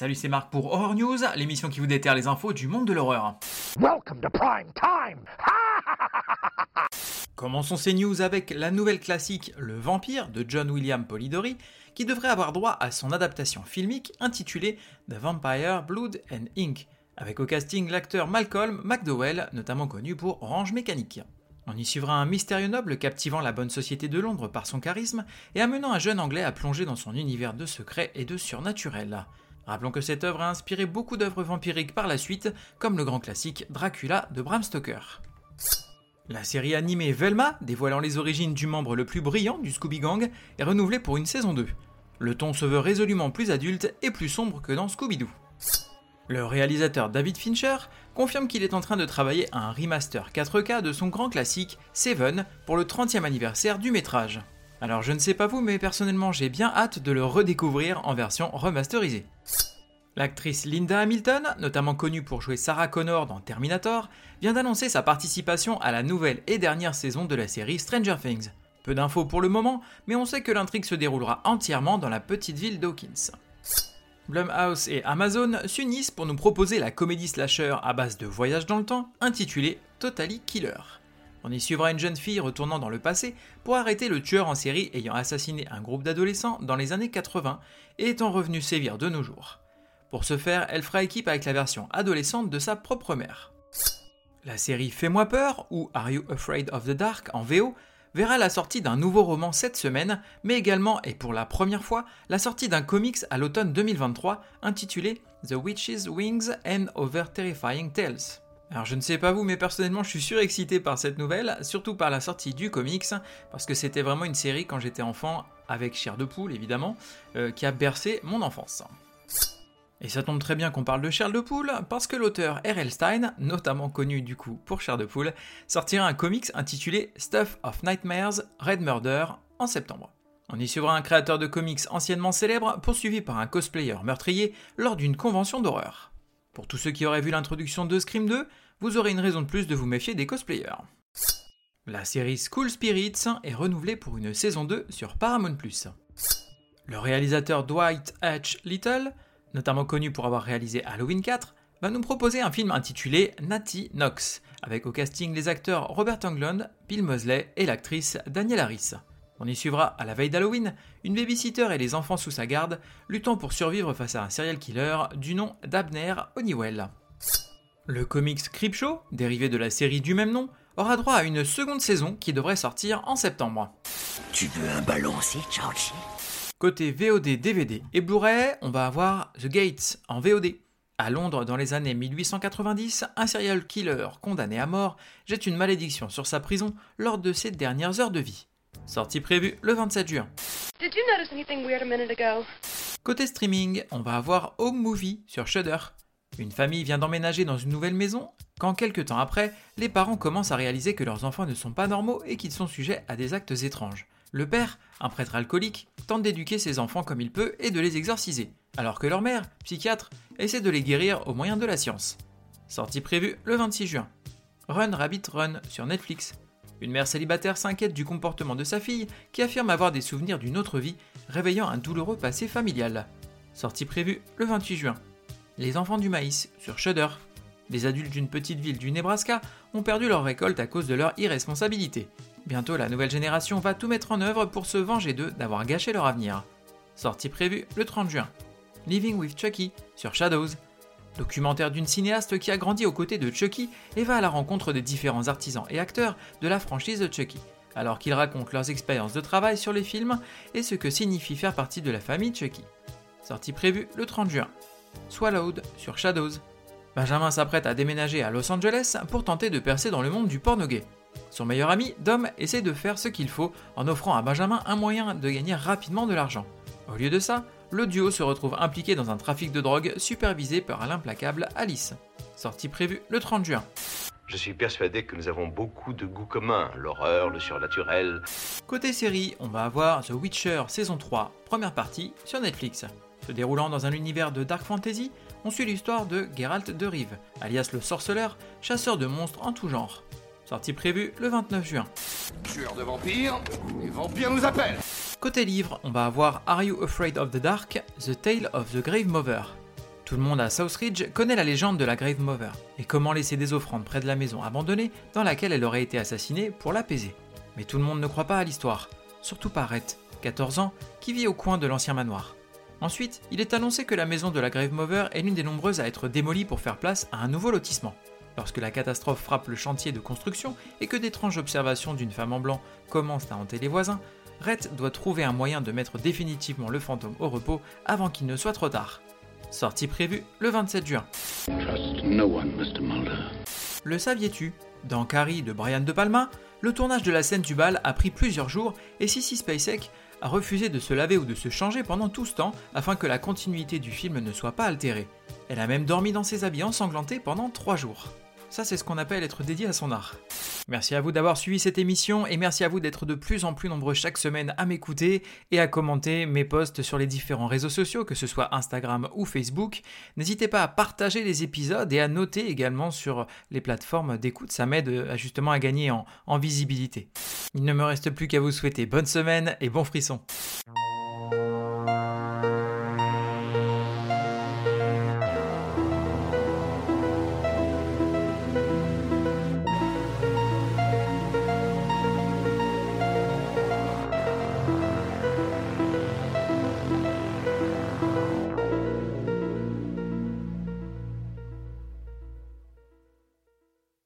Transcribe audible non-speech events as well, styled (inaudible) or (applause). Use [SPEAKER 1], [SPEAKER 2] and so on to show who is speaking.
[SPEAKER 1] Salut, c'est Marc pour Horror News, l'émission qui vous déterre les infos du monde de l'horreur.
[SPEAKER 2] Welcome to prime time. (laughs)
[SPEAKER 1] Commençons ces news avec la nouvelle classique Le Vampire de John William Polidori, qui devrait avoir droit à son adaptation filmique intitulée The Vampire Blood and Ink, avec au casting l'acteur Malcolm McDowell, notamment connu pour Orange Mécanique. On y suivra un mystérieux noble captivant la bonne société de Londres par son charisme et amenant un jeune anglais à plonger dans son univers de secrets et de surnaturel. Rappelons que cette œuvre a inspiré beaucoup d'œuvres vampiriques par la suite, comme le grand classique Dracula de Bram Stoker. La série animée Velma, dévoilant les origines du membre le plus brillant du Scooby Gang, est renouvelée pour une saison 2. Le ton se veut résolument plus adulte et plus sombre que dans Scooby-Doo. Le réalisateur David Fincher confirme qu'il est en train de travailler à un remaster 4K de son grand classique Seven pour le 30e anniversaire du métrage. Alors je ne sais pas vous, mais personnellement j'ai bien hâte de le redécouvrir en version remasterisée. L'actrice Linda Hamilton, notamment connue pour jouer Sarah Connor dans Terminator, vient d'annoncer sa participation à la nouvelle et dernière saison de la série Stranger Things. Peu d'infos pour le moment, mais on sait que l'intrigue se déroulera entièrement dans la petite ville d'Hawkins. Blumhouse et Amazon s'unissent pour nous proposer la comédie slasher à base de voyage dans le temps intitulée Totally Killer. On y suivra une jeune fille retournant dans le passé pour arrêter le tueur en série ayant assassiné un groupe d'adolescents dans les années 80 et étant revenu sévir de nos jours. Pour ce faire, elle fera équipe avec la version adolescente de sa propre mère. La série Fais-moi peur, ou Are You Afraid of the Dark en VO, verra la sortie d'un nouveau roman cette semaine, mais également, et pour la première fois, la sortie d'un comics à l'automne 2023 intitulé The Witch's Wings and Other Terrifying Tales. Alors je ne sais pas vous, mais personnellement je suis surexcité par cette nouvelle, surtout par la sortie du comics, parce que c'était vraiment une série quand j'étais enfant, avec Chair de Poule évidemment, euh, qui a bercé mon enfance. Et ça tombe très bien qu'on parle de Charles de Poule, parce que l'auteur R.L. Stein, notamment connu du coup pour Charles de Poule, sortira un comics intitulé Stuff of Nightmares Red Murder en septembre. On y suivra un créateur de comics anciennement célèbre, poursuivi par un cosplayer meurtrier lors d'une convention d'horreur. Pour tous ceux qui auraient vu l'introduction de Scream 2, vous aurez une raison de plus de vous méfier des cosplayers. La série School Spirits est renouvelée pour une saison 2 sur Paramount+. Le réalisateur Dwight H. Little, notamment connu pour avoir réalisé Halloween 4, va nous proposer un film intitulé Natty Knox, avec au casting les acteurs Robert Englund, Bill Mosley et l'actrice Danielle Harris. On y suivra, à la veille d'Halloween, une babysitter et les enfants sous sa garde, luttant pour survivre face à un serial killer du nom d'Abner Honeywell. Le comics Creepshow, dérivé de la série du même nom, aura droit à une seconde saison qui devrait sortir en septembre.
[SPEAKER 2] Tu veux un ballon aussi, Georgie?
[SPEAKER 1] Côté VOD, DVD et Blu-ray, on va avoir The Gates en VOD. À Londres, dans les années 1890, un serial killer condamné à mort jette une malédiction sur sa prison lors de ses dernières heures de vie. Sortie prévue le 27 juin. Côté streaming, on va avoir Home Movie sur Shudder. Une famille vient d'emménager dans une nouvelle maison quand quelques temps après, les parents commencent à réaliser que leurs enfants ne sont pas normaux et qu'ils sont sujets à des actes étranges. Le père, un prêtre alcoolique, tente d'éduquer ses enfants comme il peut et de les exorciser, alors que leur mère, psychiatre, essaie de les guérir au moyen de la science. Sortie prévue le 26 juin. Run Rabbit Run sur Netflix. Une mère célibataire s'inquiète du comportement de sa fille, qui affirme avoir des souvenirs d'une autre vie, réveillant un douloureux passé familial. Sortie prévue le 28 juin. Les enfants du maïs sur Shudder. Des adultes d'une petite ville du Nebraska ont perdu leur récolte à cause de leur irresponsabilité. Bientôt, la nouvelle génération va tout mettre en œuvre pour se venger d'eux d'avoir gâché leur avenir. Sortie prévue le 30 juin. Living with Chucky sur Shadows. Documentaire d'une cinéaste qui a grandi aux côtés de Chucky et va à la rencontre des différents artisans et acteurs de la franchise de Chucky, alors qu'ils racontent leurs expériences de travail sur les films et ce que signifie faire partie de la famille Chucky. Sortie prévue le 30 juin. Swallowed sur Shadows. Benjamin s'apprête à déménager à Los Angeles pour tenter de percer dans le monde du porno gay. Son meilleur ami, Dom, essaie de faire ce qu'il faut en offrant à Benjamin un moyen de gagner rapidement de l'argent. Au lieu de ça, le duo se retrouve impliqué dans un trafic de drogue supervisé par l'implacable Alice. Sortie prévue le 30 juin.
[SPEAKER 3] Je suis persuadé que nous avons beaucoup de goûts communs, l'horreur, le surnaturel.
[SPEAKER 1] Côté série, on va avoir The Witcher saison 3, première partie, sur Netflix. Se déroulant dans un univers de dark fantasy, on suit l'histoire de Geralt de Rive, alias le sorceleur, chasseur de monstres en tout genre. Sortie prévue le 29 juin.
[SPEAKER 4] Tueur de vampires, les vampires nous appellent
[SPEAKER 1] Côté livre, on va avoir Are You Afraid of the Dark The Tale of the Grave Mover. Tout le monde à Southridge connaît la légende de la Grave Mover et comment laisser des offrandes près de la maison abandonnée dans laquelle elle aurait été assassinée pour l'apaiser. Mais tout le monde ne croit pas à l'histoire, surtout pas Rhett, 14 ans, qui vit au coin de l'ancien manoir. Ensuite, il est annoncé que la maison de la Grave Mover est l'une des nombreuses à être démolie pour faire place à un nouveau lotissement. Lorsque la catastrophe frappe le chantier de construction et que d'étranges observations d'une femme en blanc commencent à hanter les voisins, Rhett doit trouver un moyen de mettre définitivement le fantôme au repos avant qu'il ne soit trop tard. Sortie prévue le 27 juin.
[SPEAKER 5] Trust no one, Mr. Mulder.
[SPEAKER 1] Le saviez-tu? Dans Carrie de Brian De Palma, le tournage de la scène du bal a pris plusieurs jours et Sissy Spacek a refusé de se laver ou de se changer pendant tout ce temps afin que la continuité du film ne soit pas altérée. Elle a même dormi dans ses habits ensanglantés pendant 3 jours. Ça, c'est ce qu'on appelle être dédié à son art. Merci à vous d'avoir suivi cette émission et merci à vous d'être de plus en plus nombreux chaque semaine à m'écouter et à commenter mes posts sur les différents réseaux sociaux, que ce soit Instagram ou Facebook. N'hésitez pas à partager les épisodes et à noter également sur les plateformes d'écoute, ça m'aide euh, justement à gagner en, en visibilité. Il ne me reste plus qu'à vous souhaiter bonne semaine et bon frisson.